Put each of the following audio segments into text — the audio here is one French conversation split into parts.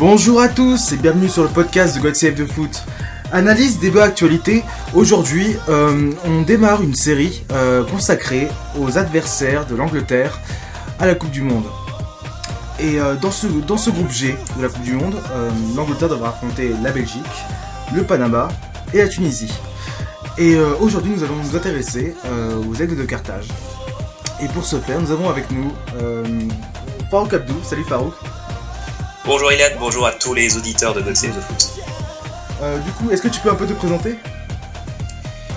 Bonjour à tous et bienvenue sur le podcast de God Save the Foot. Analyse, débat, actualité. Aujourd'hui, euh, on démarre une série euh, consacrée aux adversaires de l'Angleterre à la Coupe du Monde. Et euh, dans, ce, dans ce groupe G de la Coupe du Monde, l'Angleterre devra affronter la Belgique, le Panama et la Tunisie. Et aujourd'hui, nous allons nous intéresser aux aigles de Carthage. Et pour ce faire, nous avons avec nous Farouk Abdou. Salut Farouk. Bonjour Iliad, bonjour à tous les auditeurs de God Save the Foot. Euh, du coup, est-ce que tu peux un peu te présenter?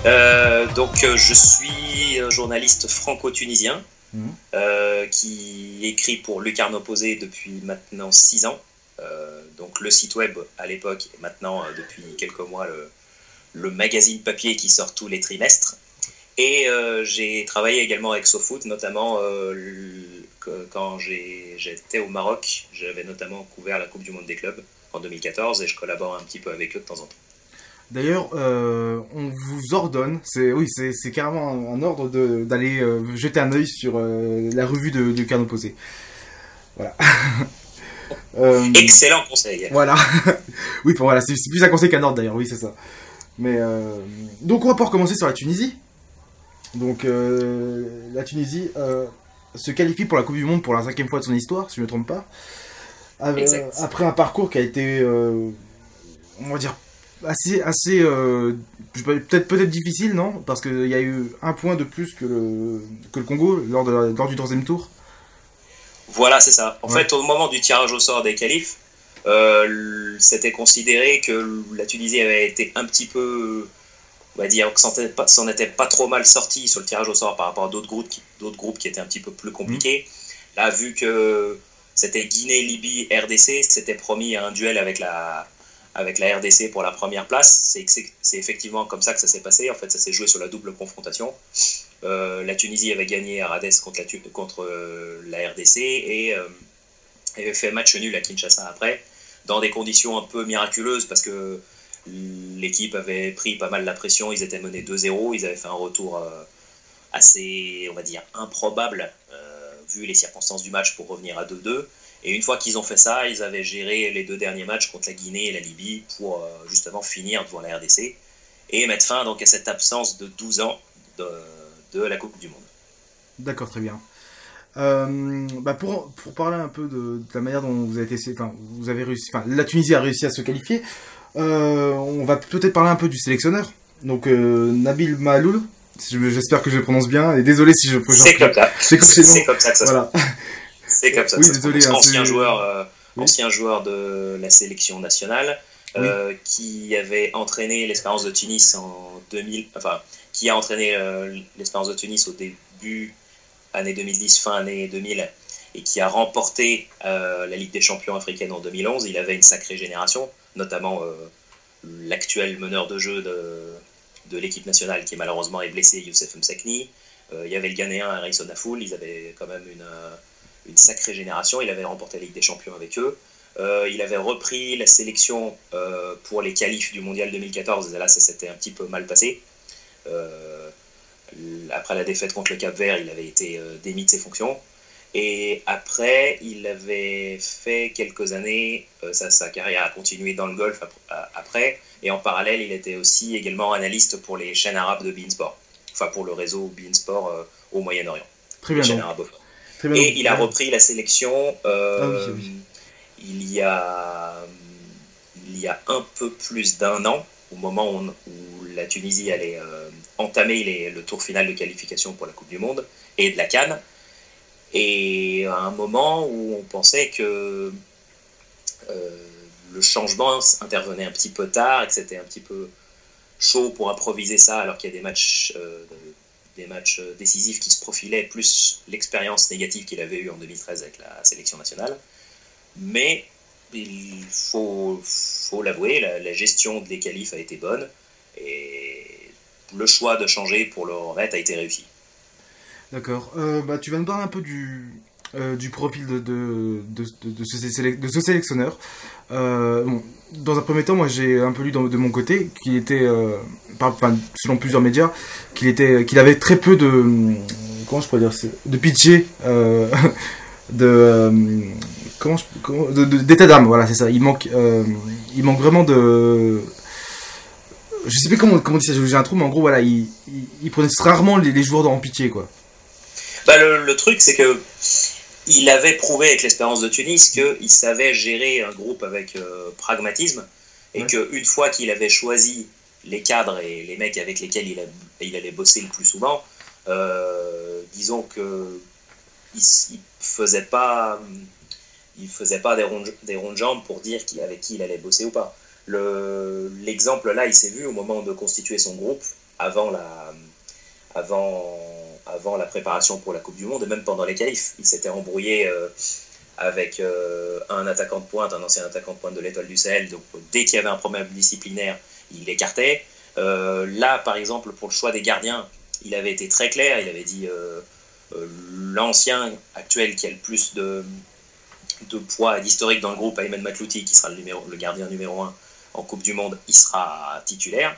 Euh, Donc, euh, je suis un journaliste franco-tunisien mhm. qui écrit pour Lucarne Opposé depuis maintenant 6 ans. donc, le site web à l'époque et maintenant, depuis quelques mois, le, magazine papier qui sort tous les trimestres. Et j'ai travaillé également avec SoFoot, notamment quand j'étais au Maroc. J'avais notamment couvert la Coupe du Monde des clubs en 2014 et je collabore un petit peu avec eux de temps en temps. D'ailleurs, euh, on vous ordonne, c'est oui, c'est carrément un, ordre d'aller euh, jeter un œil sur euh, la revue de, de Carnot Posé. Voilà. Excellent conseil. Voilà. oui, voilà, c'est plus un conseil qu'un ordre d'ailleurs, oui, c'est ça. Mais donc on va pouvoir commencer sur la Tunisie. Donc la Tunisie se qualifie pour la Coupe du Monde pour la cinquième fois de son histoire, si je ne me trompe pas. Après un parcours qui a été, euh, on va dire, assez, assez euh, peut-être peut-être difficile, non? Parce qu'il y a eu un point de plus que le, que le Congo lors, de lors du troisième tour. Voilà, c'est ça. En fait, au moment du tirage au sort des qualifs, euh, c'était considéré que la Tunisie avait été un petit peu, on va dire, que s'en était pas trop mal sorti sur le tirage au sort par rapport à d'autres groupes, d'autres groupes qui étaient un petit peu plus compliqués. Mmh. Là, vu que c'était Guinée, Libye, RDC. C'était promis un duel avec la, avec la RDC pour la première place. C'est effectivement comme ça que ça s'est passé. En fait, ça s'est joué sur la double confrontation. Euh, la Tunisie avait gagné à Rades contre la, contre, euh, la RDC et euh, avait fait match nul à Kinshasa après, dans des conditions un peu miraculeuses parce que l'équipe avait pris pas mal la pression. Ils étaient menés 2-0. Ils avaient fait un retour assez, on va dire, improbable vu les circonstances du match pour revenir à 2-2. Et une fois qu'ils ont fait ça, ils avaient géré les deux derniers matchs contre la Guinée et la Libye pour euh, justement finir devant la RDC et mettre fin donc à cette absence de 12 ans de, la Coupe du Monde. D'accord, très bien. Euh, bah pour, pour, parler un peu de, la manière dont vous avez, été, vous avez réussi, la Tunisie a réussi à se qualifier, euh, on va peut-être parler un peu du sélectionneur. Donc Nabil Mahaloul, J'espère que je le prononce bien. Et désolé si je. C'est comme ça. C'est comme, ça que ça voilà. C'est comme ça. Oui, désolé. Hein, ancien joueur, euh, ancien joueur de la sélection nationale, euh, qui avait entraîné l'Espérance de Tunis en 2000, enfin, qui a entraîné euh, l'Espérance de Tunis au début année 2010, fin année 2000, et qui a remporté la Ligue des Champions africaine en 2011. Il avait une sacrée génération, notamment l'actuel meneur de jeu de l'équipe nationale qui malheureusement est blessé, Youssef Msakni. Euh, il y avait le Ghanéen Harrison Afoul, ils avaient quand même une, euh, sacrée génération, il avait remporté la Ligue des Champions avec eux. Euh, il avait repris la sélection pour les qualifs du Mondial 2014, et là ça s'était un petit peu mal passé. après la défaite contre le Cap Vert, il avait été démis de ses fonctions. Et après, il avait fait quelques années, sa, sa, carrière a continué dans le golf après, et en parallèle, il était aussi également analyste pour les chaînes arabes de Beansport, enfin pour le réseau Beansport euh, au Moyen-Orient. Très bien. Et il a repris la sélection euh, ah il, y a, il y a un peu plus d'un an, au moment où, la Tunisie allait euh, entamer le tour final de qualification pour la Coupe du Monde et de la Cannes. Et à un moment où on pensait que le changement intervenait un petit peu tard que c'était un petit peu chaud pour improviser ça alors qu'il y a des matchs, euh, matchs décisifs qui se profilaient, plus l'expérience négative qu'il avait eue en 2013 avec la sélection nationale. Mais il faut, faut l'avouer, la, gestion des qualifs a été bonne et le choix de changer pour le remettre a été réussi. D'accord. Euh, bah, tu vas nous parler un peu du, euh, du profil de, de, de, ce, sélectionneur. Euh, dans un premier temps, moi j'ai un peu lu de mon côté qu'il était, euh, selon plusieurs médias, qu'il était, qu'il avait très peu de, comment je pourrais dire, de pitié, de, comment, d'état d'âme. Voilà, c'est ça. Il manque, il manque vraiment de je sais plus comment, comment ça, j'ai un trou, mais en gros, voilà, il, prenait rarement les, joueurs dans pitié, quoi. Bah, le, truc, c'est que il avait prouvé avec l'espérance de Tunis qu'il savait gérer un groupe avec euh, pragmatisme et qu'une fois qu'il avait choisi les cadres et les mecs avec lesquels il, il allait bosser le plus souvent, euh, disons que il, faisait pas, il faisait pas des ronds, des ronds de jambes pour dire avec qui il allait bosser ou pas. L'exemple là, il s'est vu au moment de constituer son groupe avant la, avant, avant la préparation pour la Coupe du Monde et même pendant les qualifs. Il s'était embrouillé euh, avec euh, un attaquant de pointe, un ancien attaquant de pointe de l'étoile du Sahel. Donc dès qu'il y avait un problème disciplinaire, il l'écartait. Euh, là, par exemple, pour le choix des gardiens, il avait été très clair. Il avait dit l'ancien actuel qui a le plus de, poids et d'historique dans le groupe, Ayman Matlouti, qui sera le, le gardien numéro 1 en Coupe du Monde, il sera titulaire.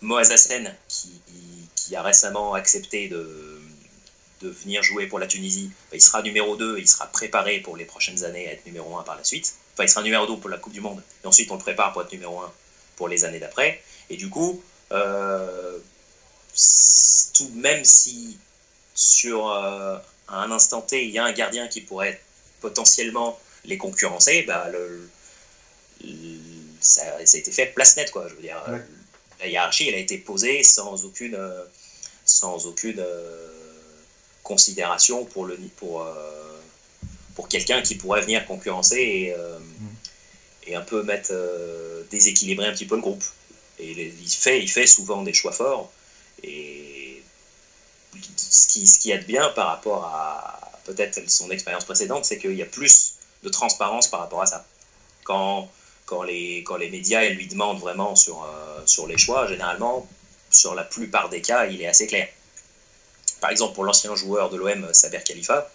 Moaz Hassen, qui, a récemment accepté de, venir jouer pour la Tunisie, il sera numéro 2 il sera préparé pour les prochaines années à être numéro 1 par la suite. Enfin, il sera numéro 2 pour la Coupe du Monde, et ensuite on le prépare pour être numéro 1 pour les années d'après. Et du coup, euh, tout, même si sur euh, un instant T, il y a un gardien qui pourrait potentiellement les concurrencer, bah, ça, a été fait place nette, quoi. Je veux dire, la hiérarchie, elle a été posée sans aucune, euh, sans aucune euh, considération pour, le, pour, euh, pour quelqu'un qui pourrait venir concurrencer et, mm. et un peu mettre, déséquilibrer un petit peu le groupe. Et il fait, il fait souvent des choix forts. Et ce qui, ce qui aide bien par rapport à peut-être son expérience précédente, c'est qu'il y a plus de transparence par rapport à ça. Quand quand les, quand les médias lui demandent vraiment sur, euh, sur les choix, généralement, sur la plupart des cas, il est assez clair. Par exemple, pour l'ancien joueur de l'OM, Saber Khalifa,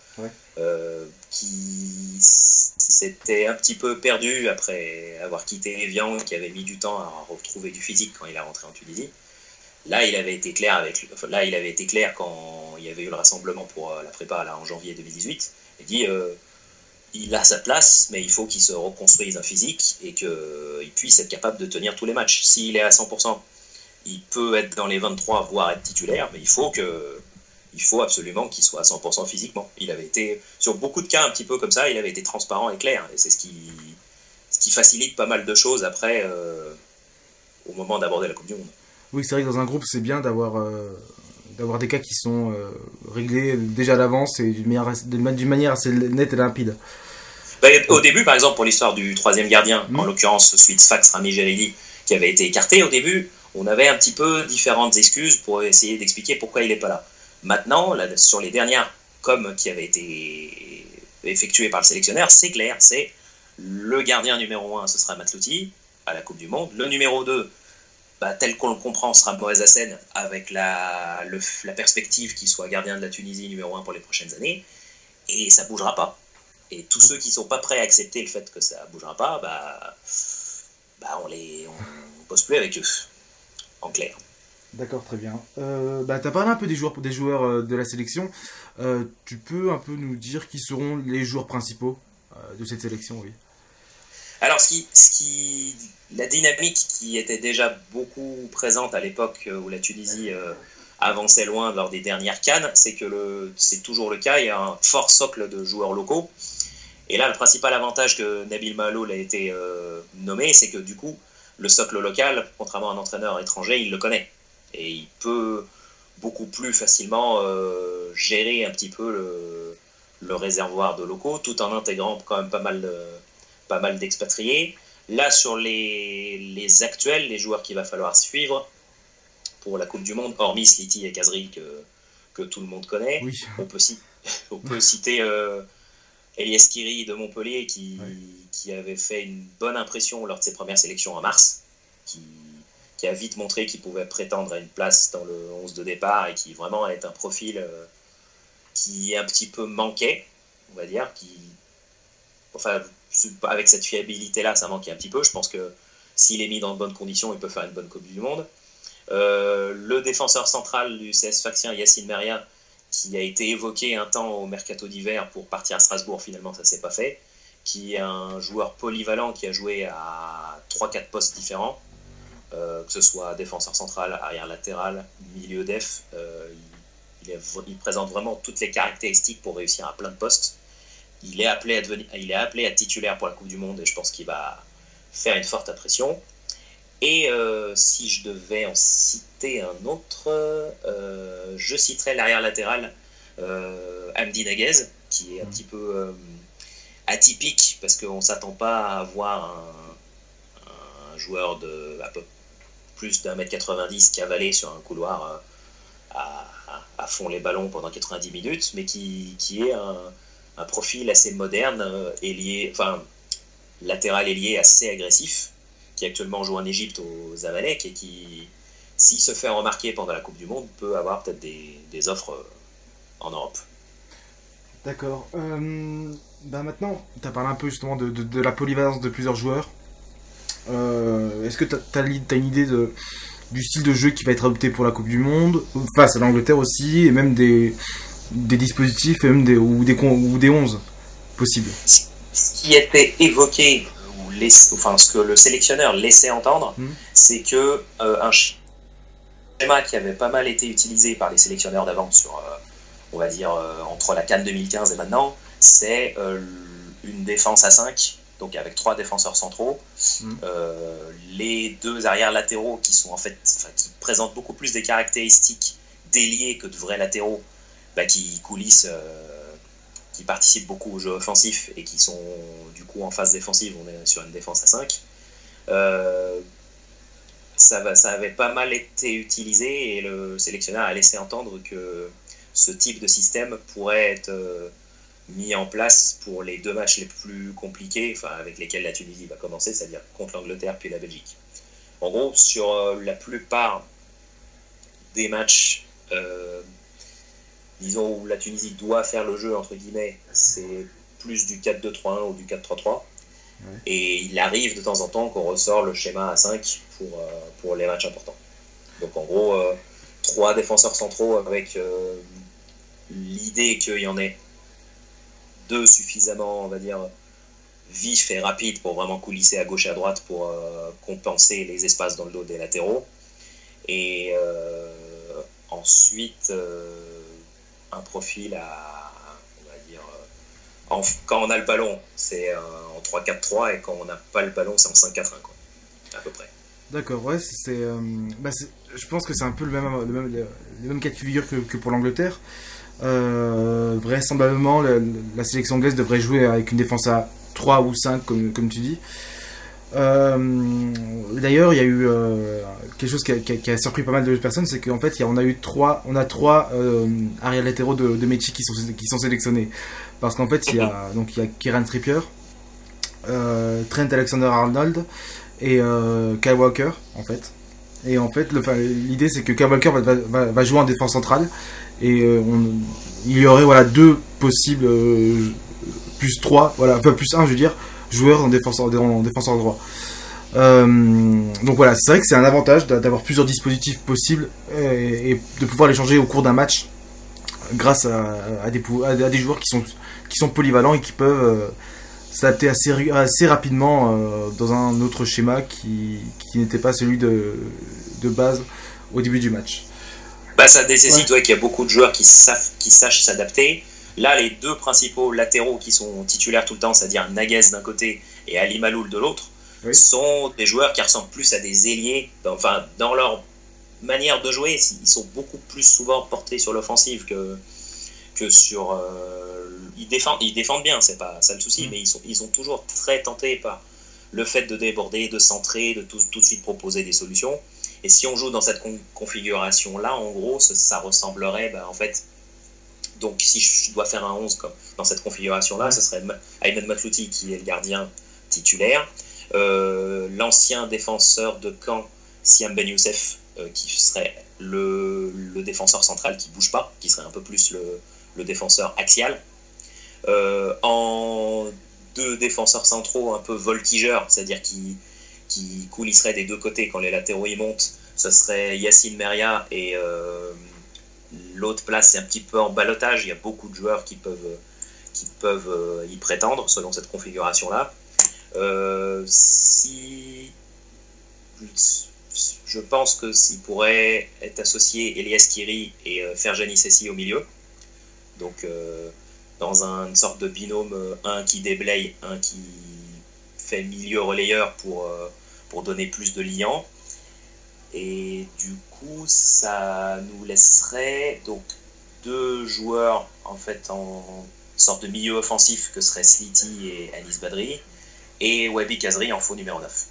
euh, qui s'était un petit peu perdu après avoir quitté Evian, qui avait mis du temps à retrouver du physique quand il est rentré en Tunisie. Là, il avait été clair avec, là, il avait été clair quand il y avait eu le rassemblement pour euh, la prépa là, en janvier 2018. Il dit il a sa place, mais il faut qu'il se reconstruise un physique et qu'il puisse être capable de tenir tous les matchs. S'il est à 100%, il peut être dans les 23, voire être titulaire, mais il faut que faut absolument qu'il soit à 100% physiquement. Il avait été, sur beaucoup de cas un petit peu comme ça, il avait été transparent et clair. Et c'est ce qui, ce qui facilite pas mal de choses après, euh, au moment d'aborder la Coupe du Monde. Oui, c'est vrai que dans un groupe, c'est bien d'avoir euh, d'avoir des cas qui sont euh, réglés déjà à l'avance et d'une manière, manière, assez nette et limpide. Bah, au début, par exemple, pour l'histoire du troisième gardien, en hmm. l'occurrence Sfax Rami Geridi, qui avait été écarté au début, on avait un petit peu différentes excuses pour essayer d'expliquer pourquoi il n'est pas là. Maintenant, sur les dernières comme qui avaient été effectuées par le sélectionneur, c'est clair, c'est le gardien numéro 1, ce sera Matlouti à la Coupe du Monde. Le numéro 2, tel qu'on le comprend, sera Moïse Hassen avec la, la perspective qu'il soit gardien de la Tunisie numéro 1 pour les prochaines années. Et ça bougera pas. Et tous ceux qui ne sont pas prêts à accepter le fait que ça bougera pas, bah, bah on les on, pose plus avec eux, en clair. D'accord, très bien. Euh, bah, tu as parlé un peu des joueurs, des joueurs euh, de la sélection. Euh, tu peux un peu nous dire qui seront les joueurs principaux de cette sélection, oui? Alors, ce qui, la dynamique qui était déjà beaucoup présente à l'époque où la Tunisie euh, avançait loin lors des dernières cannes, c'est que c'est toujours le cas. Il y a un fort socle de joueurs locaux. Et là, le principal avantage que Nabil Mahaloul a été euh, nommé, c'est que du coup, le socle local, contrairement à un entraîneur étranger, il le connaît. Et il peut beaucoup plus facilement euh, gérer un petit peu le, le, réservoir de locaux, tout en intégrant quand même pas mal de pas mal d'expatriés. Là, sur les, les, actuels, les joueurs qu'il va falloir suivre pour la Coupe du Monde, hormis Sliti et Kazri que, que tout le monde connaît, on, peut on peut citer euh, Elias Kiri de Montpellier qui, qui avait fait une bonne impression lors de ses premières sélections en mars, qui, qui a vite montré qu'il pouvait prétendre à une place dans le 11 de départ et qui vraiment est un profil euh, qui un petit peu manquait, on va dire, qui, enfin, avec cette fiabilité-là, ça manquait un petit peu. Je pense que s'il est mis dans de bonnes conditions, il peut faire une bonne Coupe du Monde. Euh, le défenseur central du CS Faxien, Yacine Meria, qui a été évoqué un temps au mercato d'hiver pour partir à Strasbourg, finalement ça s'est pas fait. qui est un joueur polyvalent qui a joué à 3-4 postes différents, que ce soit défenseur central, arrière latéral, milieu def. Il, il, présente vraiment toutes les caractéristiques pour réussir à plein de postes. Il est appelé à devenir, il est appelé à titulaire pour la Coupe du Monde et je pense qu'il va faire une forte impression. Et euh, si je devais en citer un autre, euh, je citerais l'arrière latéral euh, Amdi Naguez, qui est un petit peu euh, atypique parce qu'on ne s'attend pas à avoir un, un, joueur de à peu plus d'un mètre 90 cavaler sur un couloir à, à, fond les ballons pendant 90 minutes, mais qui, qui est un, un, profil assez moderne, ailier, enfin latéral ailier assez agressif qui actuellement joue en Égypte aux Zamalek et qui, s'il se fait remarquer pendant la Coupe du Monde, peut avoir peut-être des, offres euh, en Europe. D'accord. Euh, bah maintenant, tu as parlé un peu justement de, la polyvalence de plusieurs joueurs. Euh, Est-ce que tu as, une idée du style de jeu qui va être adopté pour la Coupe du Monde, face à l'Angleterre aussi, et même des, des dispositifs et même des, ou, des, ou des 11 possibles Ce qui était évoqué enfin, ce que le sélectionneur laissait entendre, mmh. c'est que euh, un schéma qui avait pas mal été utilisé par les sélectionneurs d'avant sur, euh, on va dire, euh, entre la Cannes 2015 et maintenant, c'est une défense à 5, donc avec trois défenseurs centraux, mmh. les deux arrières latéraux qui sont en fait, qui présentent beaucoup plus des caractéristiques d'ailier que de vrais latéraux, bah, qui coulissent qui participent beaucoup au jeu offensif et qui sont du coup en phase défensive, on est sur une défense à 5. Euh, ça, ça avait pas mal été utilisé et le sélectionneur a laissé entendre que ce type de système pourrait être euh, mis en place pour les deux matchs les plus compliqués, enfin, avec lesquels la Tunisie va commencer, c'est-à-dire contre l'Angleterre puis la Belgique. En gros, sur euh, la plupart des matchs euh, disons, où la Tunisie doit faire le jeu, entre guillemets, c'est plus du 4-2-3-1 ou du 4-3-3. Ouais. Et il arrive de temps en temps qu'on ressort le schéma à 5 pour, euh, pour les matchs importants. Donc en gros, euh, trois défenseurs centraux avec euh, l'idée qu'il y en ait deux suffisamment, on va dire, vifs et rapides pour vraiment coulisser à gauche et à droite pour euh, compenser les espaces dans le dos des latéraux. Et euh, ensuite profil à, on va dire, euh, en, quand on a le ballon, c'est en 3-4-3 et quand on n'a pas le ballon, c'est en 5-4-1, quoi, à peu près. D'accord, ouais, c'est, euh, bah je pense que c'est un peu le même, cas de figure que, pour l'Angleterre. Euh, vraisemblablement, la, sélection anglaise devrait jouer avec une défense à 3 ou 5, comme, comme tu dis. Euh, D'ailleurs, il y a eu euh, quelque chose qui a, qui, a, qui a, surpris pas mal de personnes, c'est qu'en fait, y a, on a eu trois, on a trois euh, arrière latéraux de, de Mechi qui sont qui sont sélectionnés, parce qu'en fait, il y a donc il y a Kieran Trippier, euh, Trent Alexander-Arnold et euh, Kyle Walker en fait. Et en fait, l'idée c'est que Kyle Walker va, va, va, jouer en défense centrale et euh, on, il y aurait voilà deux possibles plus trois, voilà, enfin plus un, je veux dire joueurs en défenseur, en défenseur droit. Euh, donc voilà, c'est vrai que c'est un avantage d'avoir plusieurs dispositifs possibles et, et de pouvoir les changer au cours d'un match grâce à, à, des, à, des, joueurs qui sont, qui sont polyvalents et qui peuvent euh, s'adapter assez, assez rapidement euh, dans un autre schéma qui, qui n'était pas celui de, de base au début du match. Bah, ça nécessite ouais. ouais, qu'il y a beaucoup de joueurs qui, savent, qui sachent s'adapter. Là, les deux principaux latéraux qui sont titulaires tout le temps, c'est-à-dire Naguez d'un côté et Ali Maloul de l'autre, oui. sont des joueurs qui ressemblent plus à des ailiers. Enfin, dans leur manière de jouer, ils sont beaucoup plus souvent portés sur l'offensive que, que sur. Euh, ils, défendent, ils défendent bien, c'est pas ça le souci, mmh. mais ils sont, ils sont toujours très tentés par le fait de déborder, de centrer, de tout, tout de suite proposer des solutions. Et si on joue dans cette con configuration-là, en gros, ça, ça ressemblerait, bah, en fait, donc si je dois faire un 11 comme dans cette configuration-là, ce serait Ayman Matlouti qui est le gardien titulaire, euh, l'ancien défenseur de camp Siam Ben Youssef euh, qui serait le, le, défenseur central qui bouge pas, qui serait un peu plus le, le défenseur axial. Euh, en deux défenseurs centraux un peu voltigeurs, c'est-à-dire qui, qui coulisseraient des deux côtés quand les latéraux y montent, ce serait Yacine Meria et l'autre place c'est un petit peu en balotage. Il y a beaucoup de joueurs qui peuvent, qui peuvent y prétendre selon cette configuration-là. si je pense que s'il pourrait être associé Elias Kiri et Ferjani Sessi au milieu, donc dans une sorte de binôme, un qui déblaye, un qui fait milieu relayeur pour, pour donner plus de liant. Et du coup, ça nous laisserait donc deux joueurs en fait en sorte de milieu offensif que seraient Slity et Anis Badri et Wabi Kazri en faux numéro 9.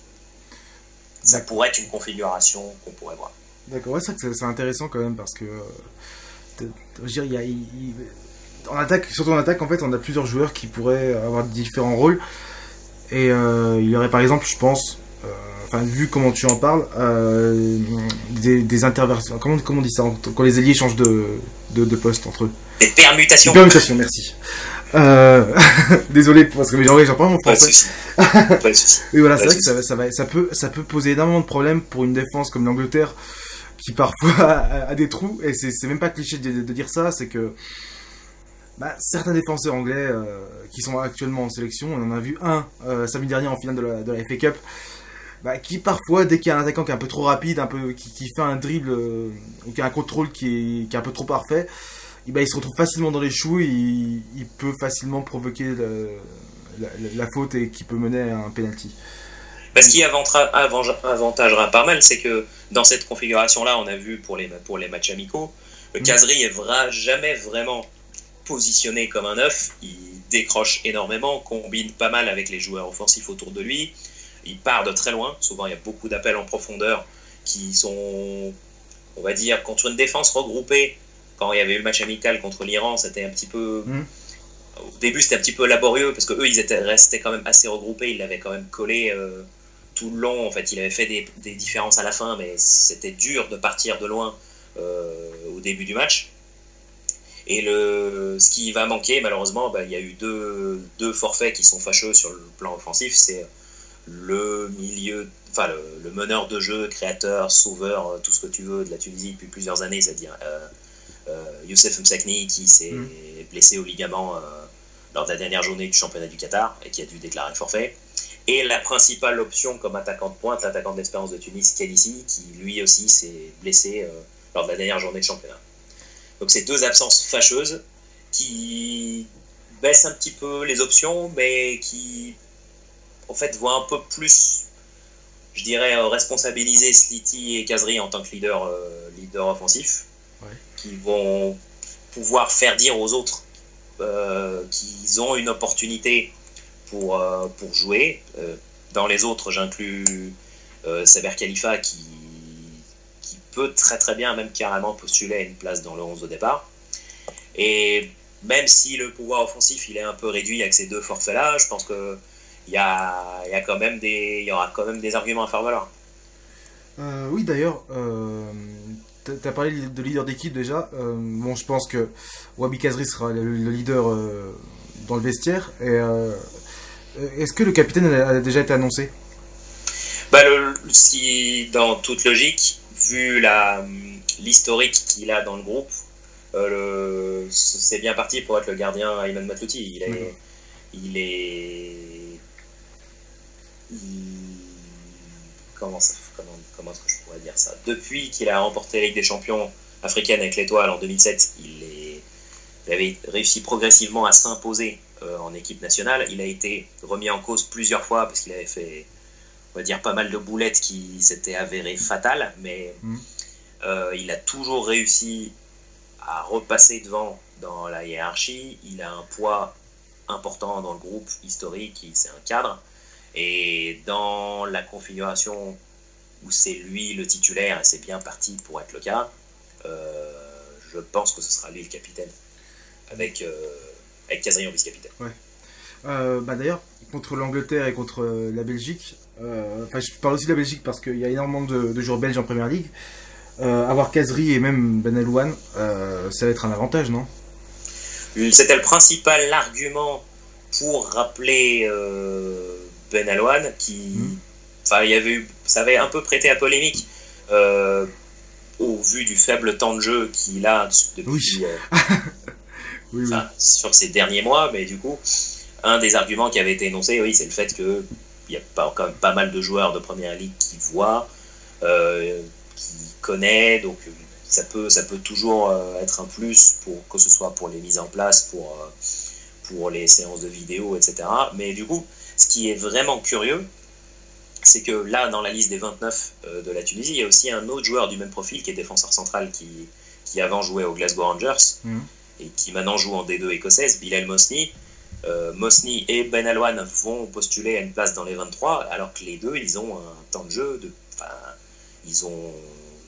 Ça pourrait être une configuration qu'on pourrait voir. D'accord, ouais, c'est intéressant quand même parce que euh, y en attaque, surtout en attaque, en fait, on a plusieurs joueurs qui pourraient avoir différents rôles. Et euh, il y aurait par exemple, je pense, enfin vu comment tu en parles, euh, des, des, interversions. Comment, comment on dit ça quand les alliés changent de, de, de poste entre eux Des permutations. Des permutations, merci. Euh, désolé parce que j'en parle mon français. Oui voilà, c'est vrai que ça, ça, va, ça peut, ça peut poser énormément de problèmes pour une défense comme l'Angleterre qui parfois a, des trous et c'est même pas cliché de, de dire ça, c'est que bah, certains défenseurs anglais euh, qui sont actuellement en sélection, on en a vu un euh, samedi dernier en finale de la, de la FA Cup, bah, qui parfois, dès qu'il y a un attaquant qui est un peu trop rapide, un peu, qui, qui fait un dribble, euh, ou qui a un contrôle qui est, qui est un peu trop parfait, et bah, il se retrouve facilement dans les choux, et il, il peut facilement provoquer le, la, la, faute et qui peut mener à un penalty. Bah, ce qui avantagera pas mal, c'est que dans cette configuration-là, on a vu pour les, pour les matchs amicaux, le Casery est vra jamais vraiment positionné comme un œuf. Il décroche énormément, combine pas mal avec les joueurs offensifs autour de lui il part de très loin. Souvent, il y a beaucoup d'appels en profondeur qui sont, on va dire, contre une défense regroupée. Quand il y avait eu le match amical contre l'Iran, c'était un petit peu. Mm. Au début, c'était un petit peu laborieux parce que eux, ils étaient restés quand même assez regroupés. Ils l'avaient quand même collé euh, tout le long. En fait, il avait fait des, des différences à la fin, mais c'était dur de partir de loin euh, au début du match. Et le, ce qui va manquer, malheureusement, bah, il y a eu deux, deux forfaits qui sont fâcheux sur le plan offensif. C'est le milieu, enfin le, meneur de jeu, créateur, sauveur, euh, tout ce que tu veux de la Tunisie depuis plusieurs années, c'est-à-dire euh, euh, Youssef Msakni qui s'est mm. blessé au ligament lors de la dernière journée du championnat du Qatar et qui a dû déclarer forfait. Et la principale option comme attaquant de pointe, l'attaquant d'expérience de Tunis, Kalissi, qui lui aussi s'est blessé lors de la dernière journée de championnat. Donc c'est deux absences fâcheuses qui baissent un petit peu les options, mais qui en fait, voit un peu plus, je dirais, euh, responsabiliser Slity et Kazri en tant que leader, euh, leader offensif, qui vont pouvoir faire dire aux autres euh, qu'ils ont une opportunité pour, pour jouer. dans les autres, j'inclus Saber Khalifa qui, qui peut très très bien, même carrément, postuler à une place dans le 11 au départ. Et même si le pouvoir offensif il est un peu réduit avec ces deux forfaits-là, je pense que il y, a, y, a quand même des, y aura quand même des arguments à faire valoir. Euh, oui, d'ailleurs, euh, tu as parlé de leader d'équipe déjà. Euh, bon, je pense que Wabi Kazri sera le, leader euh, dans le vestiaire. Et est-ce que le capitaine a déjà été annoncé? Bah, le, si, dans toute logique, vu la l'historique qu'il a dans le groupe, c'est bien parti pour être le gardien Ayman Matlouti. Il est, il est comment, comment, comment est-ce que je pourrais dire ça? Depuis qu'il a remporté la Ligue des Champions africaine avec l'Étoile en 2007, il, est, avait réussi progressivement à s'imposer euh, en équipe nationale. Il a été remis en cause plusieurs fois parce qu'il avait fait, on va dire, pas mal de boulettes qui s'étaient avérées fatales, mais mmh. euh, il a toujours réussi à repasser devant dans la hiérarchie. Il a un poids important dans le groupe historique, c'est un cadre. Et dans la configuration où c'est lui le titulaire et c'est bien parti pour être le cas, euh, je pense que ce sera lui le capitaine, avec, euh, avec en vice-capitaine. Ouais. Euh, bah D'ailleurs, contre l'Angleterre et contre la Belgique, enfin je parle aussi de la Belgique parce qu'il y a énormément de, de, joueurs belges en première ligue. avoir Kazri et même Ben Elouane, ça va être un avantage, non? C'était le principal argument pour rappeler ben Alouane, qui. Hmm. Enfin, il y avait eu, ça avait un peu prêté à polémique euh, au vu du faible temps de jeu qu'il a depuis. Oui. Euh, sur ces derniers mois, mais du coup, un des arguments qui avait été énoncé, oui, c'est le fait qu'il y a pas, quand même pas mal de joueurs de première ligue qui voient, euh, qui connaissent, donc ça peut, ça peut toujours être un plus, pour, que ce soit pour les mises en place, pour, pour les séances de vidéo, etc. Mais du coup, ce qui est vraiment curieux, c'est que là, dans la liste des 29 de la Tunisie, il y a aussi un autre joueur du même profil qui est défenseur central qui, qui avant jouait aux Glasgow Rangers mmh. et qui maintenant joue en D2 écossaise, Bilal Mosni. Euh, Mosni et Ben Alouane vont postuler à une place dans les 23, alors que les deux, ils ont un temps de jeu de. Enfin, ils ont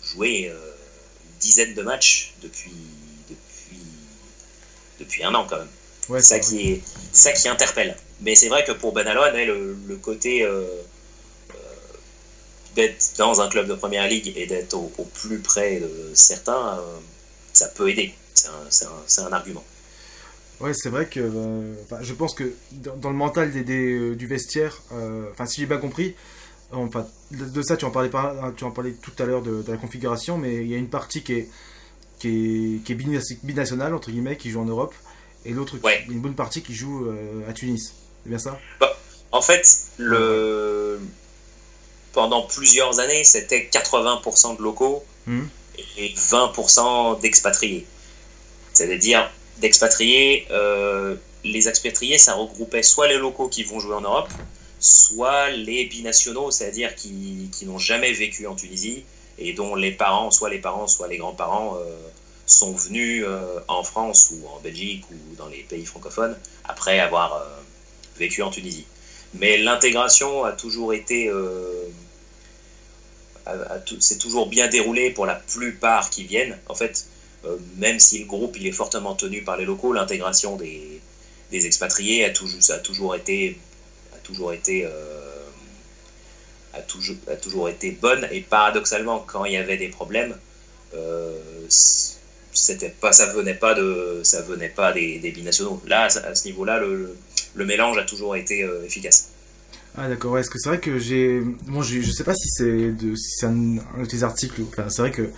joué euh, une dizaine de matchs depuis, depuis, depuis un an quand même. Ouais, ça, qui est, ça qui interpelle. Mais c'est vrai que pour Ben Alouane, le, le, côté euh, d'être dans un club de première ligue et d'être au, plus près de certains, ça peut aider. C'est un, un, argument. Ouais, c'est vrai que euh, je pense que dans, le mental des, euh, du vestiaire, euh, enfin si j'ai bien compris, enfin de, ça tu en parlais pas, tu en parlais tout à l'heure de, la configuration, mais il y a une partie qui est qui est, qui est binationale entre guillemets, qui joue en Europe, et l'autre une bonne partie qui joue à Tunis. C'est bien ça? Bah, En fait, le pendant plusieurs années, c'était 80% de locaux hum. et 20% d'expatriés. C'est-à-dire d'expatriés, euh, les expatriés, ça regroupait soit les locaux qui vont jouer en Europe, soit les binationaux, c'est-à-dire qui, qui n'ont jamais vécu en Tunisie et dont les parents, soit les parents, soit les grands-parents, euh, sont venus euh, en France ou en Belgique ou dans les pays francophones après avoir vécu en Tunisie. Mais l'intégration a toujours été c'est toujours bien déroulé pour la plupart qui viennent. En fait, euh, même si le groupe il est fortement tenu par les locaux, l'intégration des, des, expatriés a toujours, a toujours été, a toujours été, euh, a toujours, a toujours été bonne. Et paradoxalement, quand il y avait des problèmes, euh, c'était pas, ça venait pas de, ça venait pas des, des binationaux. Là, à ce niveau-là, le, mélange a toujours été efficace. Ah d'accord, est-ce que c'est vrai que j'ai... Bon, je, je sais pas si c'est de, si un, un, de tes articles, enfin c'est vrai que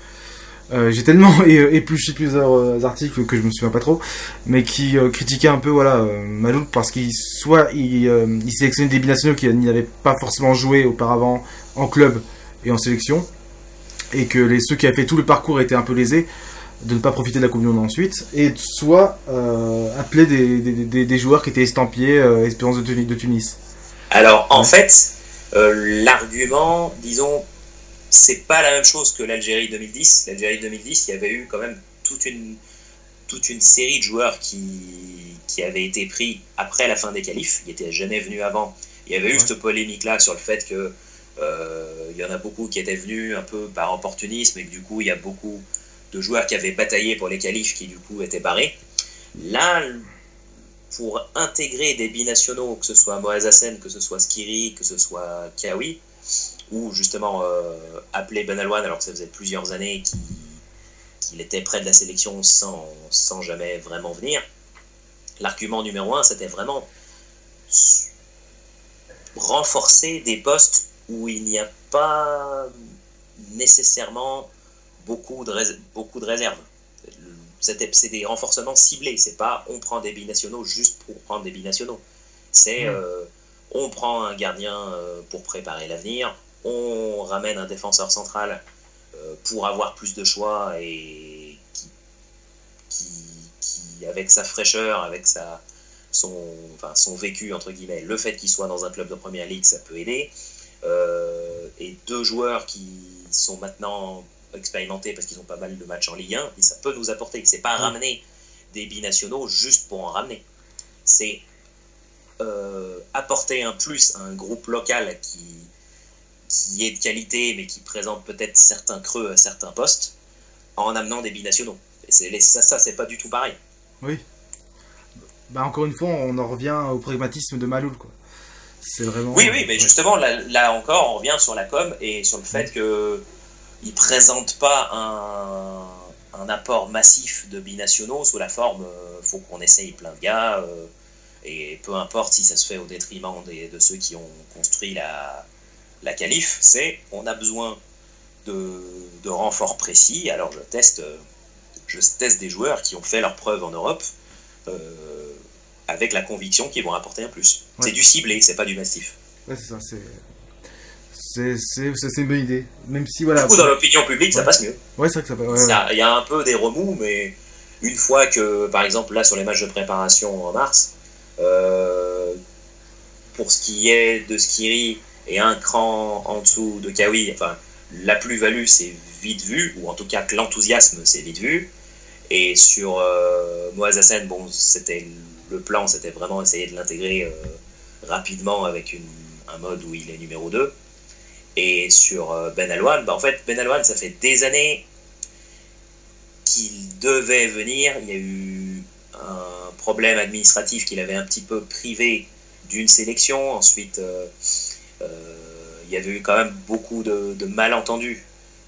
euh, j'ai tellement épluché plusieurs euh, articles que je me souviens pas trop, mais qui euh, critiquaient un peu voilà Maloul parce qu'il soit il sélectionnait des binationaux qui n'avaient pas forcément joué auparavant en club et en sélection, et que les ceux qui avaient fait tout le parcours étaient un peu lésés de ne pas profiter de la communion ensuite, et soit appeler des, des, des, joueurs qui étaient estampillés Espérance de, de Tunis. Alors en fait, l'argument, disons c'est pas la même chose que l'Algérie 2010. L'Algérie 2010, il y avait eu quand même toute une, toute une série de joueurs qui, qui avaient été pris après la fin des qualifs. Ils n'étaient jamais venus avant. Il y avait eu cette polémique-là sur le fait que euh, il y en a beaucoup qui étaient venus un peu par opportunisme et que du coup, il y a beaucoup de joueurs qui avaient bataillé pour les qualifs qui du coup étaient barrés. Là, pour intégrer des binationaux, que ce soit Moaz Hassen, que ce soit Skiri, que ce soit Kiawi, ou justement euh, appeler Ben Alouane alors que ça faisait plusieurs années qu'il était près de la sélection sans, sans jamais vraiment venir. L'argument numéro un, c'était vraiment renforcer des postes où il n'y a pas nécessairement beaucoup de, beaucoup de réserves. C'est des renforcements ciblés, c'est pas on prend des binationaux juste pour prendre des binationaux. C'est mmh. euh, on prend un gardien euh, pour préparer l'avenir, on ramène un défenseur central euh, pour avoir plus de choix et qui, avec sa fraîcheur, avec sa, son, enfin, son vécu, entre guillemets, le fait qu'il soit dans un club de première ligue, ça peut aider. Euh, et deux joueurs qui sont maintenant expérimentés parce qu'ils ont pas mal de matchs en Ligue 1, et ça peut nous apporter. C'est pas ramener des binationaux juste pour en ramener. C'est euh, apporter un plus à un groupe local qui, qui est de qualité, mais qui présente peut-être certains creux à certains postes, en amenant des binationaux. Et ça, ça c'est pas du tout pareil. Oui. Bah encore une fois, on en revient au pragmatisme de Maloul, quoi. C'est vraiment. Oui, oui, mais justement, là, encore, on revient sur la com et sur le fait que il présente pas un, un, apport massif de binationaux sous la forme, euh, faut qu'on essaye plein de gars, euh, et peu importe si ça se fait au détriment des, de ceux qui ont construit la, la qualif, c'est on a besoin de, renforts précis. Alors je teste, je teste des joueurs qui ont fait leur preuve en Europe, avec la conviction qu'ils vont apporter un plus. C'est du ciblé, c'est pas du massif. Ouais, c'est ça, c'est. C'est une bonne idée. Même si, voilà. Du coup, dans l'opinion publique, ça passe mieux. Ouais, c'est vrai que ça passe. Il y a un peu des remous, mais une fois que, par exemple, là, sur les matchs de préparation en mars, euh, pour ce qui est de Skiri et un cran en dessous de Kawi, enfin, la plus-value, c'est vite vu, ou en tout cas que l'enthousiasme, c'est vite vu. Et sur euh, bon, c'était le plan, c'était vraiment essayer de l'intégrer euh, rapidement avec un mode où il est numéro 2. Et sur euh, Ben Alouane, bah en fait, Ben Alouane, ça fait des années qu'il devait venir. Il y a eu un problème administratif qu'il avait un petit peu privé d'une sélection. Ensuite, euh, euh, il y avait eu quand même beaucoup de, malentendus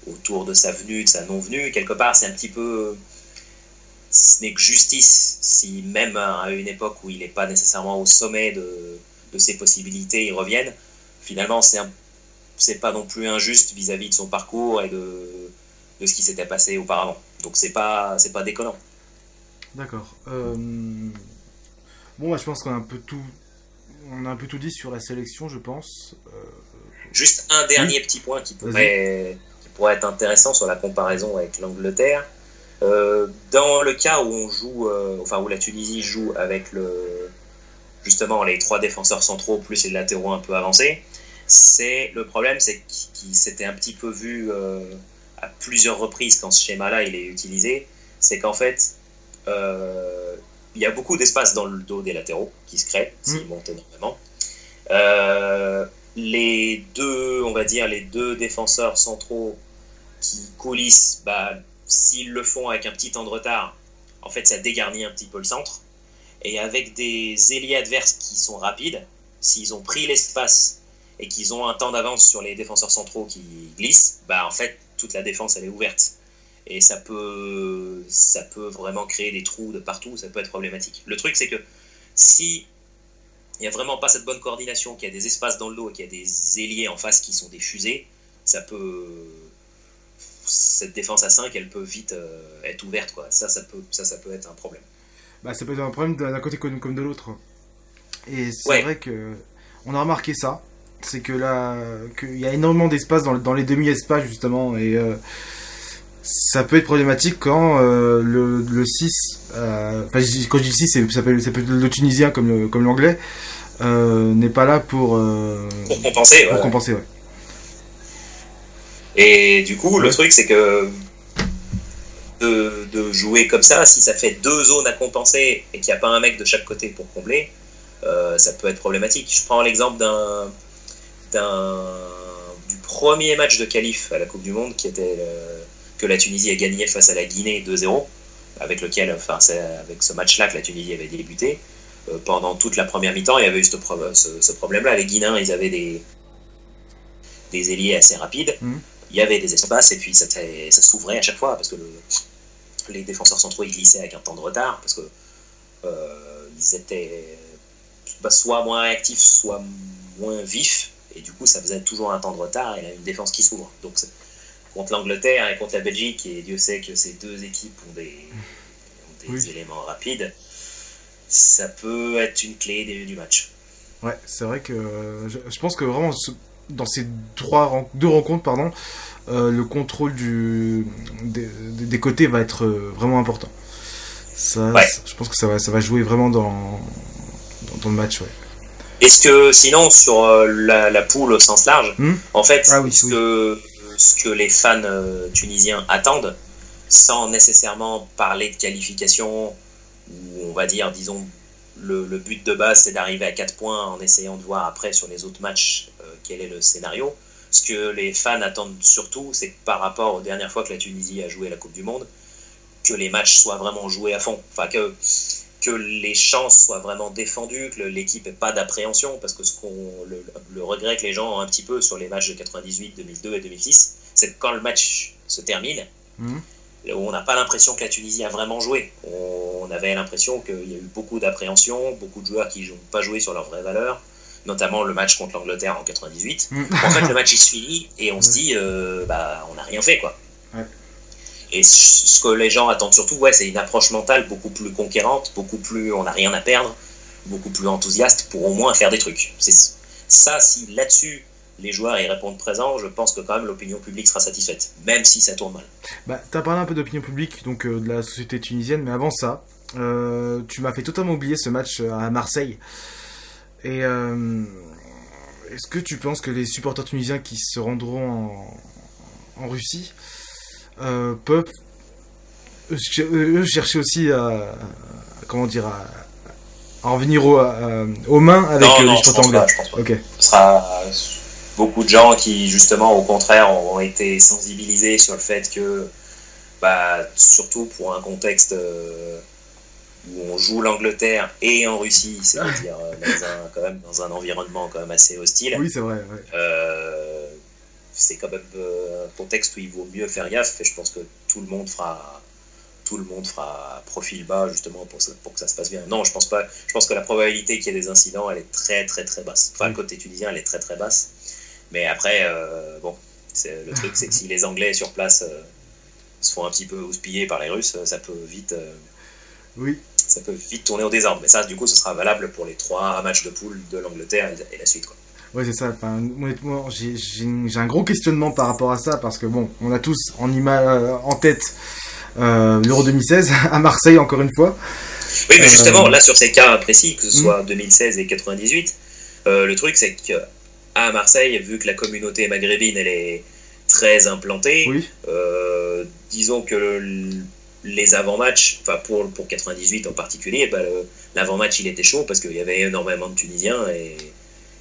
autour de sa venue, de sa non-venue. Quelque part, c'est un petit peu. Ce n'est que justice si, même à une époque où il n'est pas nécessairement au sommet de, de ses possibilités, il revienne. Finalement, c'est un c'est pas non plus injuste vis-à-vis de son parcours et de, de ce qui s'était passé auparavant. Donc c'est pas c'est pas déconnant. D'accord. Euh, bon, bah, je pense qu'on a un peu tout on a un peu tout dit sur la sélection, je pense. Euh, Juste un dernier petit point qui pourrait qui pourrait être intéressant sur la comparaison avec l'Angleterre. Euh, dans le cas où on joue, enfin où la Tunisie joue avec le justement les trois défenseurs centraux plus les latéraux un peu avancés, c'est le problème, c'est qu'il s'était un petit peu vu euh, à plusieurs reprises quand ce schéma-là il est utilisé, c'est qu'en fait euh, il y a beaucoup d'espace dans le dos des latéraux qui se créent s'ils mm. montent énormément. Euh, les deux, on va dire, les deux défenseurs centraux qui coulissent, bah, s'ils le font avec un petit temps de retard, en fait, ça dégarnit un petit peu le centre. Et avec des ailiers adverses qui sont rapides, s'ils ont pris l'espace et qu'ils ont un temps d'avance sur les défenseurs centraux qui glissent, bah en fait toute la défense elle est ouverte et ça peut ça peut vraiment créer des trous de partout, ça peut être problématique. Le truc c'est que si il n'y a vraiment pas cette bonne coordination, qu'il y a des espaces dans le dos et qu'il y a des ailiers en face qui sont des fusées, ça peut cette défense à 5 elle peut vite euh, être ouverte quoi. Ça ça peut ça ça peut être un problème. Bah ça peut être un problème d'un côté comme, de l'autre. Et c'est vrai que on a remarqué ça c'est que là, qu'il y a énormément d'espace dans, dans, les demi-espaces justement, et euh, ça peut être problématique quand euh, le, le 6, euh, enfin quand je dis 6, ça peut, ça peut être le tunisien comme le, comme l'anglais, n'est pas là pour, pour compenser. Pour compenser, ouais. Et du coup, le truc, c'est que de, de, jouer comme ça, si ça fait deux zones à compenser et qu'il n'y a pas un mec de chaque côté pour combler, ça peut être problématique. Je prends l'exemple d'un du premier match de qualif à la Coupe du Monde qui était que la Tunisie a gagné face à la Guinée 2-0, avec lequel, enfin, c'est avec ce match-là que la Tunisie avait débuté. Euh, pendant toute la première mi-temps, il y avait eu ce, ce, problème-là. Les Guinéens, ils avaient des, des ailiers assez rapides. Mmh. Il y avait des espaces et puis ça, ça s'ouvrait à chaque fois parce que les défenseurs centraux ils glissaient avec un temps de retard parce que euh, ils étaient bah, soit moins réactifs, soit moins vifs et du coup, ça faisait toujours un temps de retard et une défense qui s'ouvre. Donc, contre l'Angleterre et contre la Belgique, et Dieu sait que ces deux équipes ont des, éléments rapides, ça peut être une clé du match. Ouais, c'est vrai que je, pense que vraiment dans ces trois, deux rencontres, pardon, euh, le contrôle du, des, côtés va être euh, vraiment important. Ça, je pense que ça va, ça va jouer vraiment dans, dans le match. Ouais. Est-ce que sinon sur euh, la, poule au sens large, hmm en fait, ah ce, Que, ce que les fans euh, tunisiens attendent, sans nécessairement parler de qualification, ou on va dire, disons, le, but de base c'est d'arriver à 4 points en essayant de voir après sur les autres matchs euh, quel est le scénario. Ce que les fans attendent surtout, c'est que par rapport aux dernières fois que la Tunisie a joué la Coupe du Monde, que les matchs soient vraiment joués à fond. Enfin, que que les chances soient vraiment défendues, que l'équipe n'ait pas d'appréhension, parce que ce qu'on, le, regret que les gens ont un petit peu sur les matchs de 98, 2002 et 2006, c'est que quand le match se termine, mhm. on n'a pas l'impression que la Tunisie a vraiment joué. On, avait l'impression qu'il y a eu beaucoup d'appréhension, beaucoup de joueurs qui n'ont pas joué sur leur vraie valeur, notamment le match contre l'Angleterre en 98. Mhm. En fait, le match est suivi et on se dit, euh, bah, on n'a rien fait, quoi. Et ce que les gens attendent surtout, ouais, c'est une approche mentale beaucoup plus conquérante, beaucoup plus on n'a rien à perdre, beaucoup plus enthousiaste pour au moins faire des trucs. C'est ça, si là-dessus les joueurs y répondent présent, je pense que quand même l'opinion publique sera satisfaite, même si ça tourne mal. Bah, tu as parlé un peu d'opinion publique, donc euh, de la société tunisienne, mais avant ça, euh, tu m'as fait totalement oublier ce match euh, à Marseille. Et est-ce que tu penses que les supporters tunisiens qui se rendront en, Russie peuvent chercher aussi à, comment dire à, en venir aux mains avec les supporters anglais. Ok. Ce sera beaucoup de gens qui, justement, au contraire, ont été sensibilisés sur le fait que, bah, surtout pour un contexte euh, où on joue l'Angleterre et en Russie, c'est-à-dire euh, dans un, quand même dans un environnement quand même assez hostile. Oui, c'est vrai. Euh, c'est quand même un contexte où il vaut mieux faire gaffe et je pense que tout le monde fera tout le monde fera profil bas justement pour, pour que ça se passe bien. Non, je pense pas. Je pense que la probabilité qu'il y ait des incidents, elle est très très très basse. Enfin, le côté tunisien, elle est très très basse. Mais après, euh, bon, le truc, c'est que si les Anglais sur place euh, se font un petit peu houspiller par les Russes, euh, ça peut vite. oui. Ça peut vite tourner au désordre. Mais ça, du coup, ce sera valable pour les trois matchs de poule de l'Angleterre et la suite, quoi. Ouais, c'est ça. Enfin, honnêtement, j'ai un gros questionnement par rapport à ça parce que bon, on a tous en en tête l'Euro 2016 à Marseille encore une fois. Oui, mais justement, là sur ces cas précis, que ce hmm. soit 2016 et 98, le truc c'est que à Marseille, vu que la communauté maghrébine elle est très implantée, euh, disons que les avant-matchs, enfin pour, pour 98 en particulier, bah, l'avant-match il était chaud parce qu'il y avait énormément de Tunisiens et,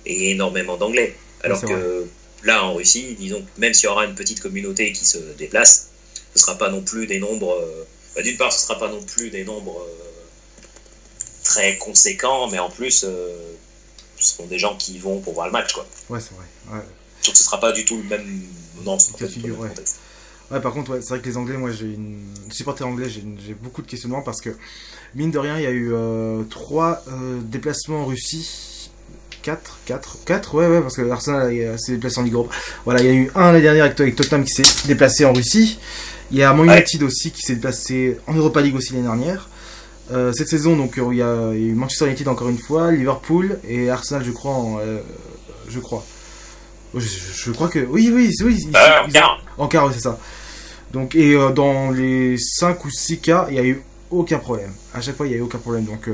énormément d'Anglais. Alors que là en Russie, disons, même s'il y aura une petite communauté qui se déplace, ce ne sera pas non plus des nombres. Euh, bah, d'une part, ce ne sera pas non plus des nombres euh, très conséquents, mais en plus, ce sont des gens qui vont pour voir le match, quoi. Ouais, c'est vrai. Ouais. ce sera pas du tout le même. Non, figure, ouais. Ouais, par contre, ouais, c'est vrai que les Anglais, moi, j'ai une supporter anglais, j'ai beaucoup de questionnements parce que mine de rien, il y a eu euh, trois euh, déplacements en Russie. 4, 4, 4, ouais, ouais, parce que Arsenal euh, s'est déplacé en Ligue Europa. Voilà, il y a eu un l'année dernière avec, avec Tottenham qui s'est déplacé en Russie. Il y a Man United aussi qui s'est déplacé en Europa League aussi l'année dernière. Euh, cette saison, donc il y, a, eu Manchester United encore une fois, Liverpool et Arsenal, je crois. Euh, je crois. Je, crois que oui, oui, oui. Euh, en quart. En quart, c'est ça. Donc et dans les 5 ou 6 cas, il n'y a eu aucun problème. À chaque fois, il n'y a eu aucun problème. Donc,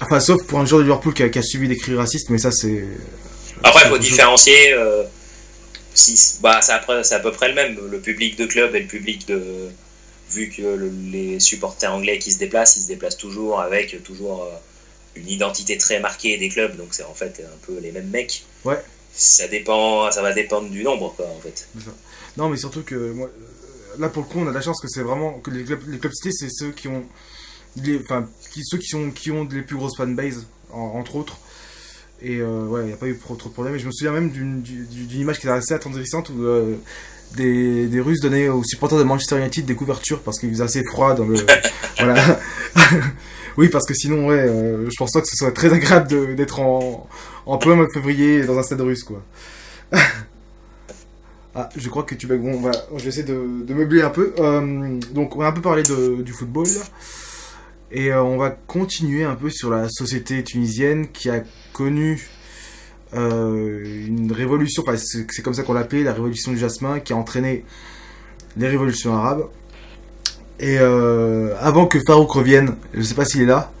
enfin, sauf pour un joueur de Liverpool qui a, subi des cris racistes, mais ça c'est. Après, il faut différencier. si, bah, c'est à peu près le même. Le public de club et le public de vu que les supporters anglais qui se déplacent, ils se déplacent toujours avec toujours euh, une identité très marquée des clubs, donc c'est en fait un peu les mêmes mecs. Ouais. Ça dépend, ça va dépendre du nombre, quoi, en fait. Non, mais surtout que moi, là pour le coup, on a la chance que c'est vraiment que les clubs, les clubs cités, c'est ceux qui ont, les, enfin, qui, ceux qui sont, qui ont les plus grosses fanbases, entre autres. Et euh, ouais, il n'y a pas eu trop, trop de problèmes. Et je me souviens même d'une image qui était assez attendrissante où euh, des, des Russes donnaient aux supporters de Manchester United des couvertures parce qu'il faisait assez froid dans le. voilà. oui, parce que sinon, ouais, euh, je pense pas que ce soit très agréable d'être en, en plein mois de février dans un stade russe, quoi. ah, je crois que tu. Bon, voilà, je vais essayer de, de meubler un peu. Euh, donc, on va un peu parler de, du football. Et euh, on va continuer un peu sur la société tunisienne qui a connu euh, une révolution, c'est comme ça qu'on l'appelait, la révolution du jasmin, qui a entraîné les révolutions arabes. Et euh, avant que Farouk revienne, je sais pas s'il est là.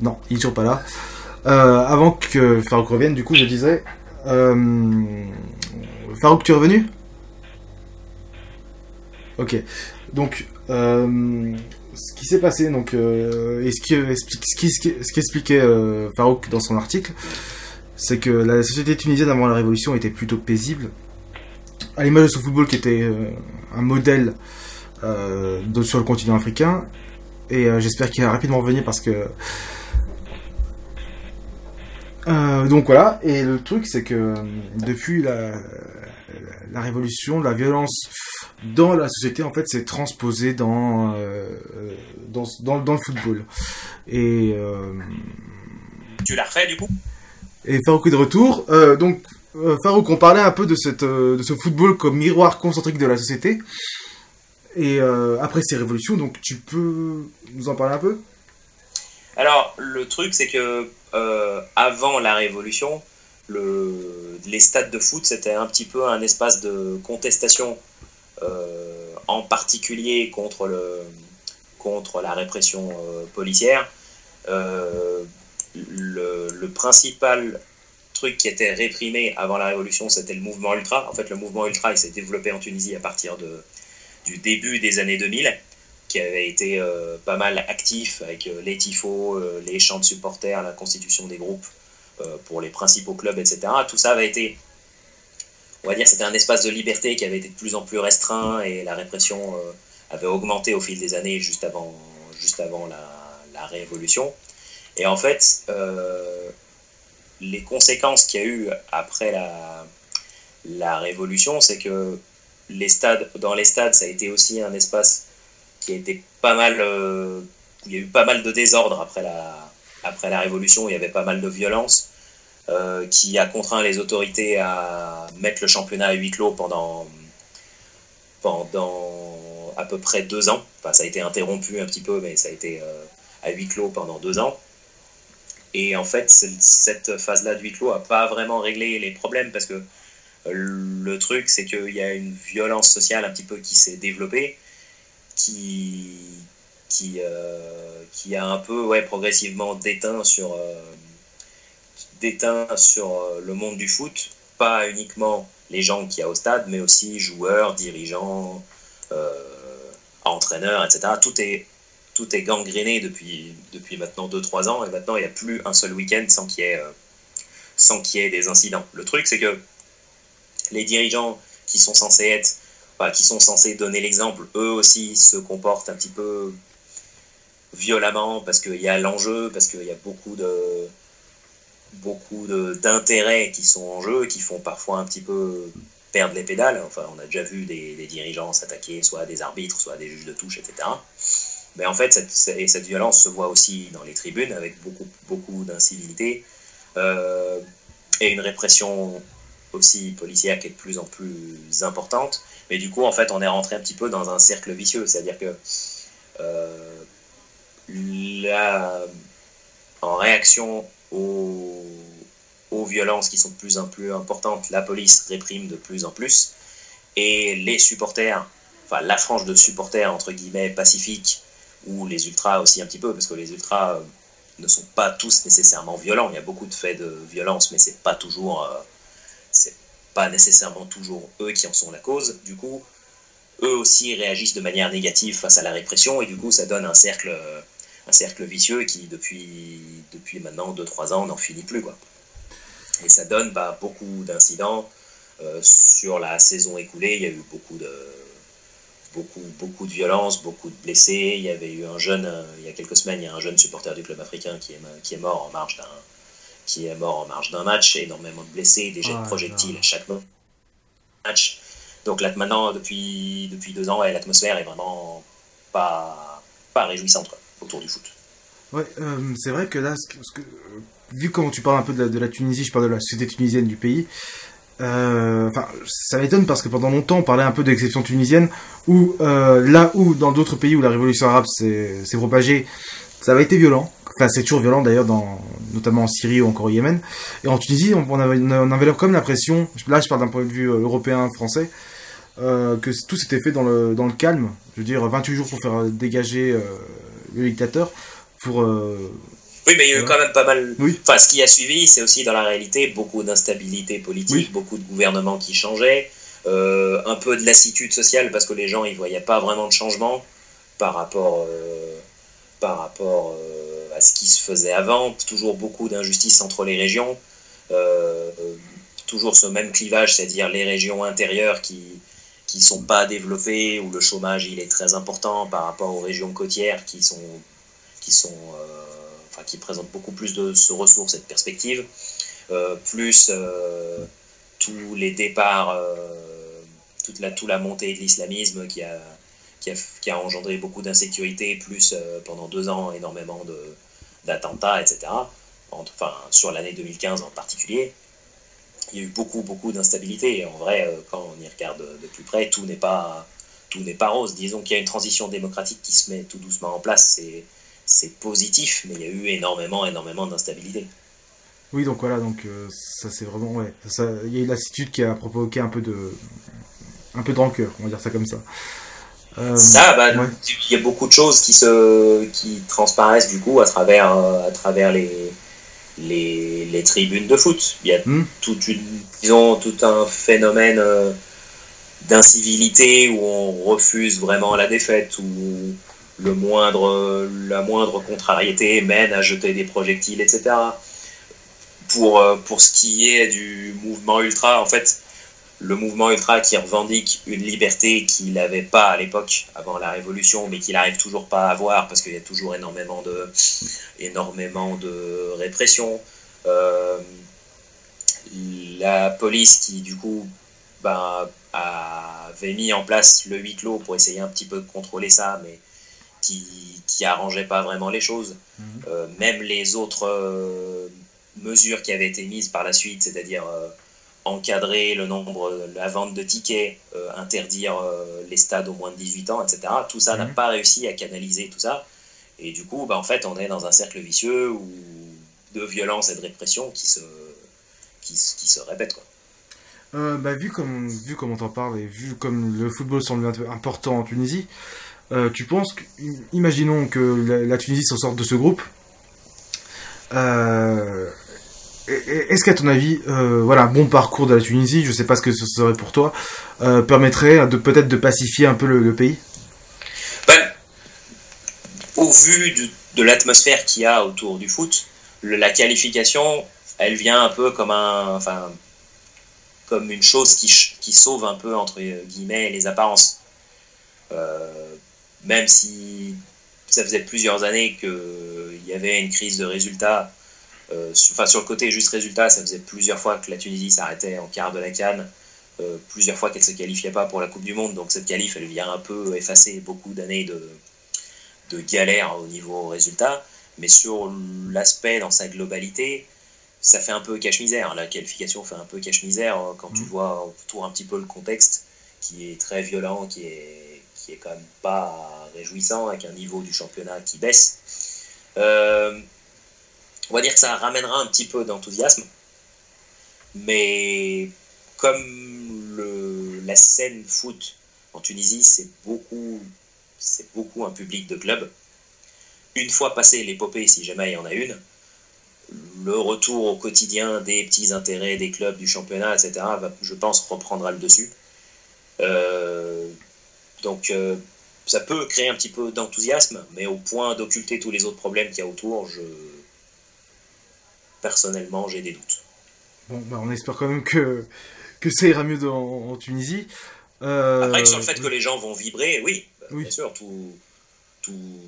Non, il est toujours pas là. Avant que Farouk revienne, du coup, je disais. Farouk, tu es revenu? Ok. Donc, ce qui s'est passé, donc, et ce qui, qui, ce expliquait Farouk dans son article, c'est que la société tunisienne avant la révolution était plutôt paisible. À l'image de ce football qui était euh, un modèle euh, sur le continent africain. Et euh, j'espère qu'il va rapidement revenir parce que. Donc voilà, et le truc c'est que depuis la, révolution, la violence dans la société en fait s'est transposée dans, dans, dans, le football. Et. tu l'as refait du coup? et un coup de retour. Euh, donc, euh, Farouk, on parlait un peu de, cette, euh, de ce football comme miroir concentrique de la société. Et euh, après ces révolutions, donc tu peux nous en parler un peu? Alors, le truc, c'est que euh, avant la révolution, le, les stades de foot, c'était un petit peu un espace de contestation, euh, en particulier contre, la répression euh, policière. Le, principal truc qui était réprimé avant la révolution, c'était le mouvement ultra. En fait, le mouvement ultra, il s'est développé en Tunisie à partir du début des années 2000, qui avait été euh, pas mal actif avec euh, les tifos, euh, les chants de supporters, la constitution des groupes pour les principaux clubs, etc. Tout ça avait été, on va dire, c'était un espace de liberté qui avait été de plus en plus restreint et la répression avait augmenté au fil des années juste avant, juste avant la, révolution. Et en fait, les conséquences qu'il y a eu après la, la révolution, c'est que les stades, dans les stades, ça a été aussi un espace qui a été pas mal, euh, il y a eu pas mal de désordre après la, après la révolution, il y avait pas mal de violence, euh, qui a contraint les autorités à mettre le championnat à huis clos pendant, pendant à peu près deux ans. Enfin, ça a été interrompu un petit peu, mais ça a été euh, à huis clos pendant deux ans. Et en fait, cette phase-là de huis clos n'a pas vraiment réglé les problèmes parce que le truc, c'est qu'il y a une violence sociale un petit peu qui s'est développée, qui, qui, euh, qui a un peu ouais, progressivement déteint sur, euh, déteint sur euh, le monde du foot, pas uniquement les gens qu'il y a au stade, mais aussi joueurs, dirigeants, entraîneurs, etc. Tout est, tout est gangréné depuis, depuis maintenant 2-3 ans, et maintenant il n'y a plus un seul week-end sans qu'il y, sans qu'il y ait des incidents. Le truc, c'est que les dirigeants qui sont censés être, qui sont censés donner l'exemple, eux aussi se comportent un petit peu violemment parce qu'il y a l'enjeu, parce qu'il y a beaucoup de beaucoup d'intérêts qui sont en jeu, qui font parfois un petit peu perdre les pédales. Enfin, on a déjà vu des, des dirigeants s'attaquer soit à des arbitres, soit à des juges de touche, etc. Mais en fait, cette, cette violence se voit aussi dans les tribunes avec beaucoup, beaucoup d'incivilité euh, et une répression aussi policière qui est de plus en plus importante. Mais du coup, en fait, on est rentré un petit peu dans un cercle vicieux. C'est-à-dire que euh, la, en réaction aux, violences qui sont de plus en plus importantes, la police réprime de plus en plus. Et les supporters, enfin la frange de supporters, entre guillemets, pacifiques, ou les ultras aussi un petit peu, parce que les ultras euh, ne sont pas tous nécessairement violents. Il y a beaucoup de faits de violence, mais c'est pas toujours... Euh, pas nécessairement toujours eux qui en sont la cause. Du coup, eux aussi réagissent de manière négative face à la répression, et du coup, ça donne un cercle, un cercle vicieux qui, depuis, depuis maintenant 2-3 ans, n'en finit plus. Quoi. Et ça donne bah, beaucoup d'incidents. Euh, sur la saison écoulée, il y a eu beaucoup de, beaucoup, beaucoup de violence, beaucoup de blessés. Il y avait eu un jeune, euh, il y a quelques semaines, il y a un jeune supporter du club africain qui est, qui est mort en marge d'un qui est mort en marge d'un match, énormément de blessés, des jets de projectiles à chaque match. Donc là maintenant, depuis, depuis deux ans, ouais, l'atmosphère est vraiment pas, pas réjouissante quoi, autour du foot. Ouais, euh, c'est vrai que là, que, vu comment tu parles un peu de la, de la, Tunisie, je parle de la société tunisienne du pays. Enfin, euh, ça m'étonne parce que pendant longtemps on parlait un peu d'exception tunisienne, où euh, là où dans d'autres pays où la révolution arabe s'est propagée, ça avait été violent. Enfin, c'est toujours violent d'ailleurs, dans, notamment en Syrie ou encore au Yémen. Et en Tunisie, on, on avait, on avait comme l'impression, là je parle d'un point de vue européen, français, euh, que tout s'était fait dans le, dans le calme. Je veux dire, 28 jours pour faire dégager euh, le dictateur. Pour, euh, oui, mais il y a eu quand même pas mal. Oui. Enfin, ce qui a suivi, c'est aussi dans la réalité beaucoup d'instabilité politique, oui. beaucoup de gouvernements qui changeaient, euh, un peu de lassitude sociale parce que les gens ils voyaient pas vraiment de changement par rapport, euh, par rapport euh, à ce qui se faisait avant. Toujours beaucoup d'injustices entre les régions, euh, toujours ce même clivage, c'est-à-dire les régions intérieures qui qui sont pas développées où le chômage il est très important par rapport aux régions côtières qui sont qui sont enfin, qui présentent beaucoup plus de, ressources et de perspectives, euh, plus euh, tous les départs, euh, toute, la, toute la montée de l'islamisme qui a, qui, a, engendré beaucoup d'insécurité, plus pendant deux ans énormément d'attentats, etc. Enfin, sur l'année 2015 en particulier. il y a eu beaucoup, beaucoup d'instabilité. Et en vrai, euh, quand on y regarde de plus près, tout n'est pas, tout n'est pas rose. Disons qu'il y a une transition démocratique qui se met tout doucement en place. C'est, positif, mais il y a eu énormément, énormément d'instabilité. Oui, donc voilà, donc euh, ça c'est vraiment ouais, il y a eu lassitude qui a provoqué un peu de, un peu de rancœur, on va dire ça comme ça. Euh, ça, bah, il y a beaucoup de choses qui se, qui transparaissent du coup à travers, à travers les, les, les, tribunes de foot. Il y a hmm. toute une, disons, tout un phénomène euh, d'incivilité où on refuse vraiment la défaite, où le moindre, la moindre contrariété mène à jeter des projectiles, etc. Pour, euh, pour ce qui est du mouvement ultra, en fait, le mouvement ultra qui revendique une liberté qu'il n'avait pas à l'époque, avant la Révolution, mais qu'il n'arrive toujours pas à avoir parce qu'il y a toujours énormément de, énormément de répression. Euh, la police qui, du coup, ben, avait mis en place le huis clos pour essayer un petit peu de contrôler ça, mais qui, qui arrangeait pas vraiment les choses. Mhm. Euh, même les autres euh, mesures qui avaient été mises par la suite, c'est-à-dire encadrer le nombre, la vente de tickets, euh, interdire euh, les stades aux moins de 18 ans, etc. Tout ça n'a mhm. pas réussi à canaliser tout ça. Et du coup, bah, en fait, on est dans un cercle vicieux où, de violence et de répression qui se, qui, qui se répètent. Quoi. Euh, bah, vu, comme, vu comme on t'en parle et vu comme le football semble important en Tunisie, tu penses que, imaginons que la, la Tunisie s'en sorte de ce groupe, euh, est-ce qu'à ton avis, euh, voilà, un bon parcours de la Tunisie, je ne sais pas ce que ce serait pour toi, euh, permettrait de peut-être de pacifier un peu le, pays? Ben, Au vu de, l'atmosphère qu'il y a autour du foot, la qualification, elle vient un peu comme un, enfin, comme une chose qui, sauve un peu entre guillemets les apparences. Euh, même si ça faisait plusieurs années qu'il y avait une crise de résultats euh, enfin, sur le côté juste résultat, ça faisait plusieurs fois que la Tunisie s'arrêtait en quart de la Cannes, euh, plusieurs fois qu'elle ne se qualifiait pas pour la Coupe du Monde. Donc cette qualif, elle vient un peu effacer beaucoup d'années de, de galère au niveau résultat. Mais sur l'aspect dans sa globalité, ça fait un peu cache-misère. La qualification fait un peu cache-misère euh, quand tu mmh. vois autour un petit peu le contexte qui est très violent, qui est, qui est quand même pas réjouissant, avec un niveau du championnat qui baisse. Euh, on va dire que ça ramènera un petit peu d'enthousiasme. Mais comme la scène foot en Tunisie, c'est beaucoup, c'est beaucoup un public de club. Une fois passé l'épopée, si jamais il y en a une, le retour au quotidien des petits intérêts des clubs, du championnat, etc., je pense, reprendra le dessus. Euh, donc, euh, ça peut créer un petit peu d'enthousiasme, mais au point d'occulter tous les autres problèmes qu'il y a autour, je, personnellement, j'ai des doutes. Bon, bah, on espère quand même que, que ça ira mieux en, Tunisie. Euh... Après, sur le fait que les gens vont vibrer, oui, bah, bien sûr, tout, tout,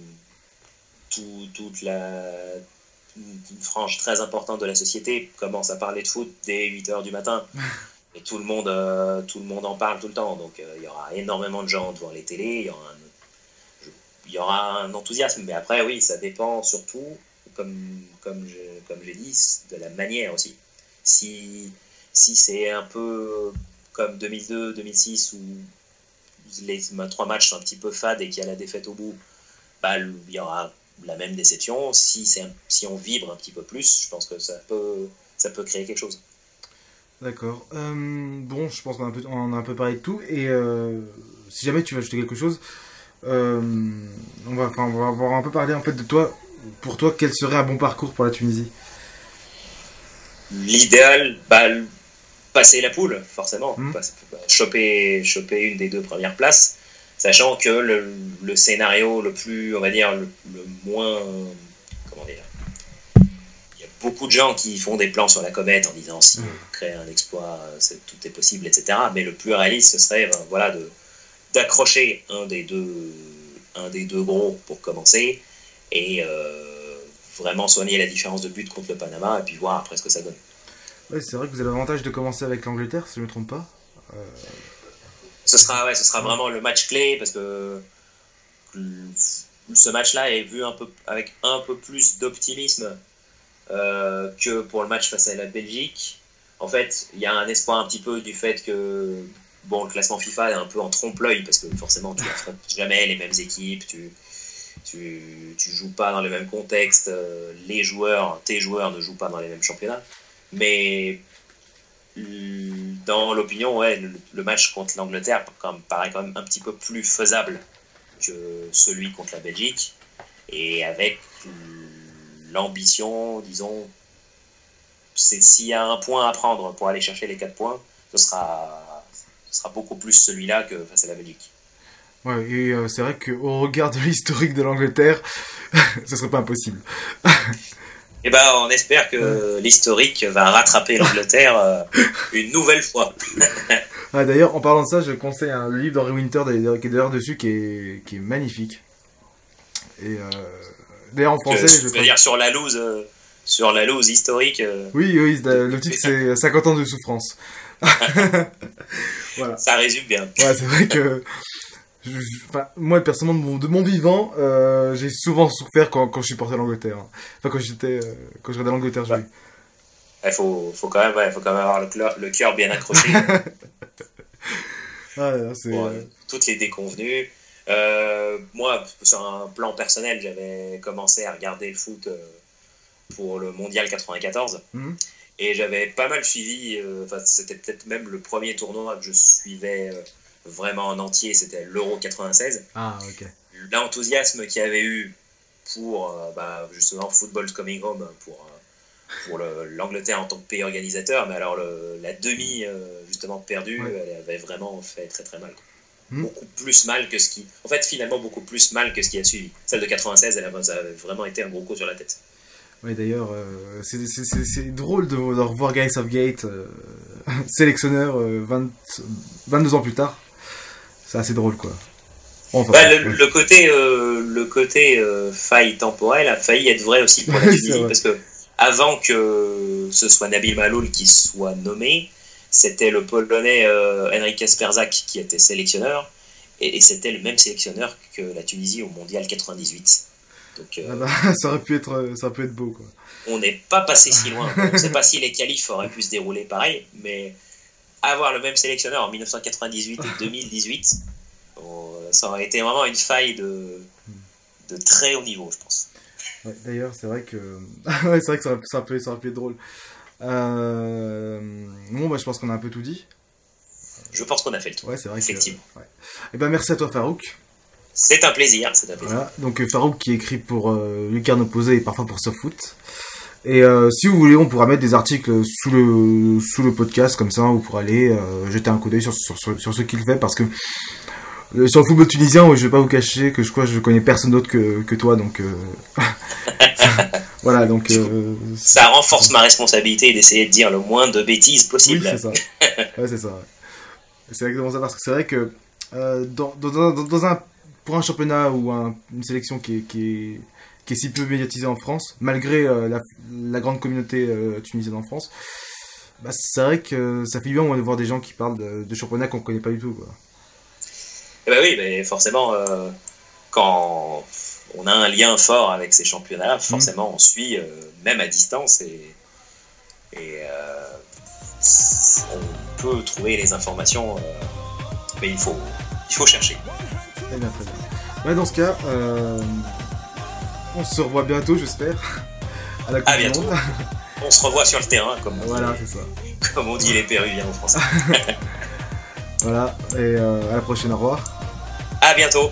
tout, toute la une frange très importante de la société commence à parler de foot dès 8 h du matin. Et tout le, monde, euh, tout le monde en parle tout le temps. Donc euh, il y aura énormément de gens devant les télés, il y aura un, il y aura un enthousiasme. Mais après, oui, ça dépend surtout comme, comme, comme j'ai dit, de la manière aussi. Si, si c'est un peu comme 2002-2006 où les trois matchs sont un petit peu fades et qu'il y a la défaite au bout, bah, il y aura la même déception. Si, si on vibre un petit peu plus, je pense que ça peut, ça peut créer quelque chose. D'accord. Euh, bon, je pense qu'on a, un peu, a un peu parlé de tout. Et euh, si jamais tu veux ajouter quelque chose, euh, on, va, on va avoir un peu parler en fait de toi pour toi, quel serait un bon parcours pour la Tunisie? L'idéal, bah, passer la poule, forcément. Hmm. Choper, choper une des deux premières places, sachant que le, scénario le plus, on va dire, le, moins. Comment dire Il y a beaucoup de gens qui font des plans sur la comète en disant si hmm. on crée un exploit, tout est possible, etc. Mais le plus réaliste, ce serait ben, voilà, de, d'accrocher un des deux un des deux gros pour commencer et euh, vraiment soigner la différence de but contre le Panama et puis voir après ce que ça donne. Ouais, c'est vrai que vous avez l'avantage de commencer avec l'Angleterre, si je ne me trompe pas. Euh, ce sera, ouais, ce sera vraiment le match clé parce que ce match-là est vu un peu, avec un peu plus d'optimisme euh, que pour le match face à la Belgique. en fait, il y a un espoir un petit peu du fait que bon, le classement FIFA est un peu en trompe-l'œil parce que forcément, tu n'affrontes jamais les mêmes équipes, tu, tu, tu joues pas dans le même contexte, euh, les joueurs, tes joueurs ne jouent pas dans les mêmes championnats. Mais dans l'opinion, ouais, le, match contre l'Angleterre paraît quand même un petit peu plus faisable que celui contre la Belgique. Et avec l'ambition, disons, s'il y a un point à prendre pour aller chercher les 4 points, ce sera beaucoup plus celui-là que face à la Belgique. Ouais, et euh, c'est vrai qu'au regard de l'historique de l'Angleterre, ce serait pas impossible. Eh ben, on espère que l'historique va rattraper l'Angleterre euh, une nouvelle fois. ah, d'ailleurs, en parlant de ça, je conseille un, le livre d'Henry Winter qui est d'ailleurs dessus qui est, qui est magnifique. Et euh, d'ailleurs en français, je veux dire sur la loose, sur la loose historique. Oui, oui, le titre c'est 50 ans de souffrance. voilà. Ça résume bien. Ouais, c'est vrai que moi personnellement de mon, vivant, euh, j'ai souvent souffert quand, quand je suis porté à l'Angleterre. Enfin quand j'étais euh, quand je regardais l'Angleterre jouer. Il faut, faut, quand même, ouais, faut quand même avoir le, cœur bien accroché. ah, euh, toutes les déconvenues. moi, sur un plan personnel, j'avais commencé à regarder le foot pour le Mondial 94. Mhm. Et j'avais pas mal suivi, enfin, c'était peut-être même le premier tournoi que je suivais vraiment en entier, c'était l'Euro 96. Ah, ok. L'enthousiasme qu'il y avait eu pour euh, bah, justement Football Coming Home, pour, euh, pour l'Angleterre en tant que pays organisateur, mais alors le, la demi euh, justement perdue, elle avait vraiment fait très très mal. Hmm. Beaucoup plus mal que ce qui. En fait, finalement, beaucoup plus mal que ce qui a suivi. Celle de 96, elle avait vraiment été un gros coup sur la tête. Oui, d'ailleurs, c'est drôle de, revoir Guy Southgate, sélectionneur 22 ans plus tard c'est assez drôle quoi. Bah, le, côté, euh, le côté euh, faille temporelle a failli être vrai aussi pour la Tunisie parce que avant que ce soit Nabil Maloul qui soit nommé, c'était le Polonais euh, Henrik Kasperzak qui était sélectionneur et, c'était le même sélectionneur que la Tunisie au Mondial 98. Donc, ah bah, ça aurait pu être, ça peut être beau quoi. On n'est pas passé si loin. On ne sait pas si les qualifs auraient pu se dérouler pareil, mais avoir le même sélectionneur en 1998 et 2018, ça aurait été vraiment une faille de, de très haut niveau, je pense. D'ailleurs, c'est vrai que, ouais, c'est vrai que ça, ça, peut, ça peut être drôle. Euh... Bon, bah, je pense qu'on a un peu tout dit. Je pense qu'on a fait le tour. Ouais, c'est vrai. Effectivement. Et eh ben, merci à toi, Farouk. C'est un plaisir, c'est un plaisir. Donc, euh, Farouk qui écrit pour euh, Lucarne Opposé et parfois pour SoftFoot. Et euh, si vous voulez, on pourra mettre des articles sous le sous le podcast comme ça, vous pourrez aller euh, jeter un coup d'œil sur, sur, sur, ce qu'il fait parce que euh, sur le football tunisien, je vais pas vous cacher que je crois que je connais personne d'autre que, que toi, donc voilà, donc ça renforce ma responsabilité d'essayer de dire le moins de bêtises possible. Oui, c'est ça. ouais, c'est ça. C'est exactement ça parce que c'est vrai que dans, dans, dans, un pour un championnat ou une sélection qui est, qui est qui est si peu médiatisé en France, malgré euh, la, grande communauté euh, tunisienne en France, bah, c'est vrai que ça fait bien de voir des gens qui parlent de, de championnats qu'on ne connaît pas du tout. Quoi. Eh ben oui, mais forcément, euh, quand on a un lien fort avec ces championnats, forcément on suit, même à distance, et, et on peut trouver les informations, mais il faut, il faut chercher. Très bien, très bien. dans ce cas, on se revoit bientôt, j'espère. À, la bientôt. on se revoit sur le terrain, comme, voilà, c'est ça. comme on dit les Péruviens en français. voilà, et euh, à la prochaine, au revoir. À bientôt.